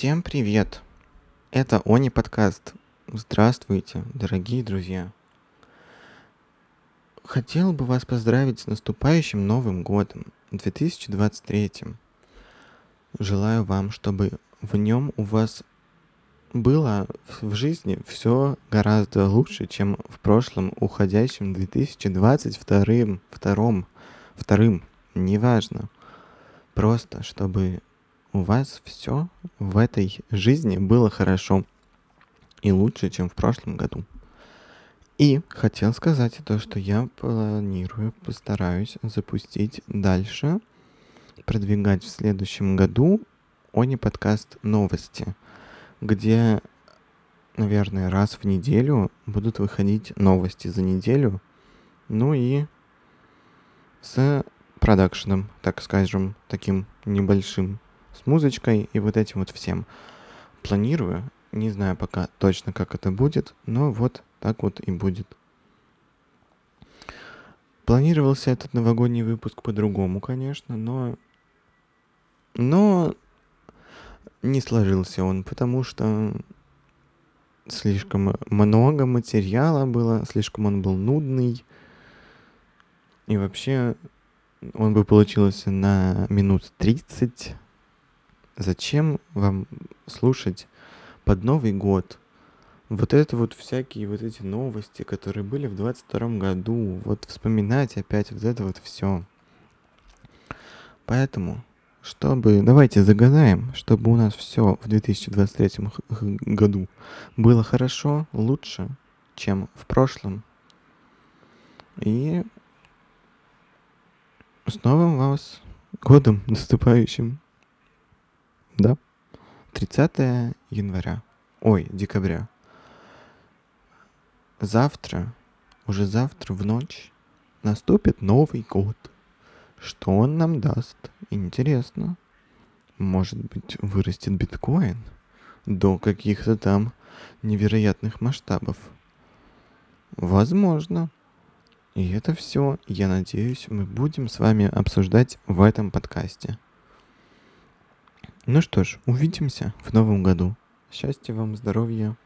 Всем привет! Это Они подкаст. Здравствуйте, дорогие друзья. Хотел бы вас поздравить с наступающим Новым годом, 2023. Желаю вам, чтобы в нем у вас было в жизни все гораздо лучше, чем в прошлом уходящем 2022 втором, вторым, неважно. Просто, чтобы у вас все в этой жизни было хорошо и лучше, чем в прошлом году. И хотел сказать то, что я планирую, постараюсь запустить дальше, продвигать в следующем году Они подкаст новости, где, наверное, раз в неделю будут выходить новости за неделю, ну и с продакшеном, так скажем, таким небольшим с музычкой и вот этим вот всем. Планирую, не знаю пока точно, как это будет, но вот так вот и будет. Планировался этот новогодний выпуск по-другому, конечно, но... Но не сложился он, потому что слишком много материала было, слишком он был нудный. И вообще он бы получился на минут 30, Зачем вам слушать под Новый год вот это вот всякие вот эти новости, которые были в 22 году, вот вспоминать опять вот это вот все. Поэтому, чтобы, давайте загадаем, чтобы у нас все в 2023 году было хорошо, лучше, чем в прошлом. И с новым вас годом наступающим! Да. 30 января. Ой, декабря. Завтра, уже завтра в ночь, наступит Новый год. Что он нам даст? Интересно. Может быть, вырастет биткоин до каких-то там невероятных масштабов. Возможно. И это все, я надеюсь, мы будем с вами обсуждать в этом подкасте. Ну что ж, увидимся в новом году. Счастья вам, здоровья,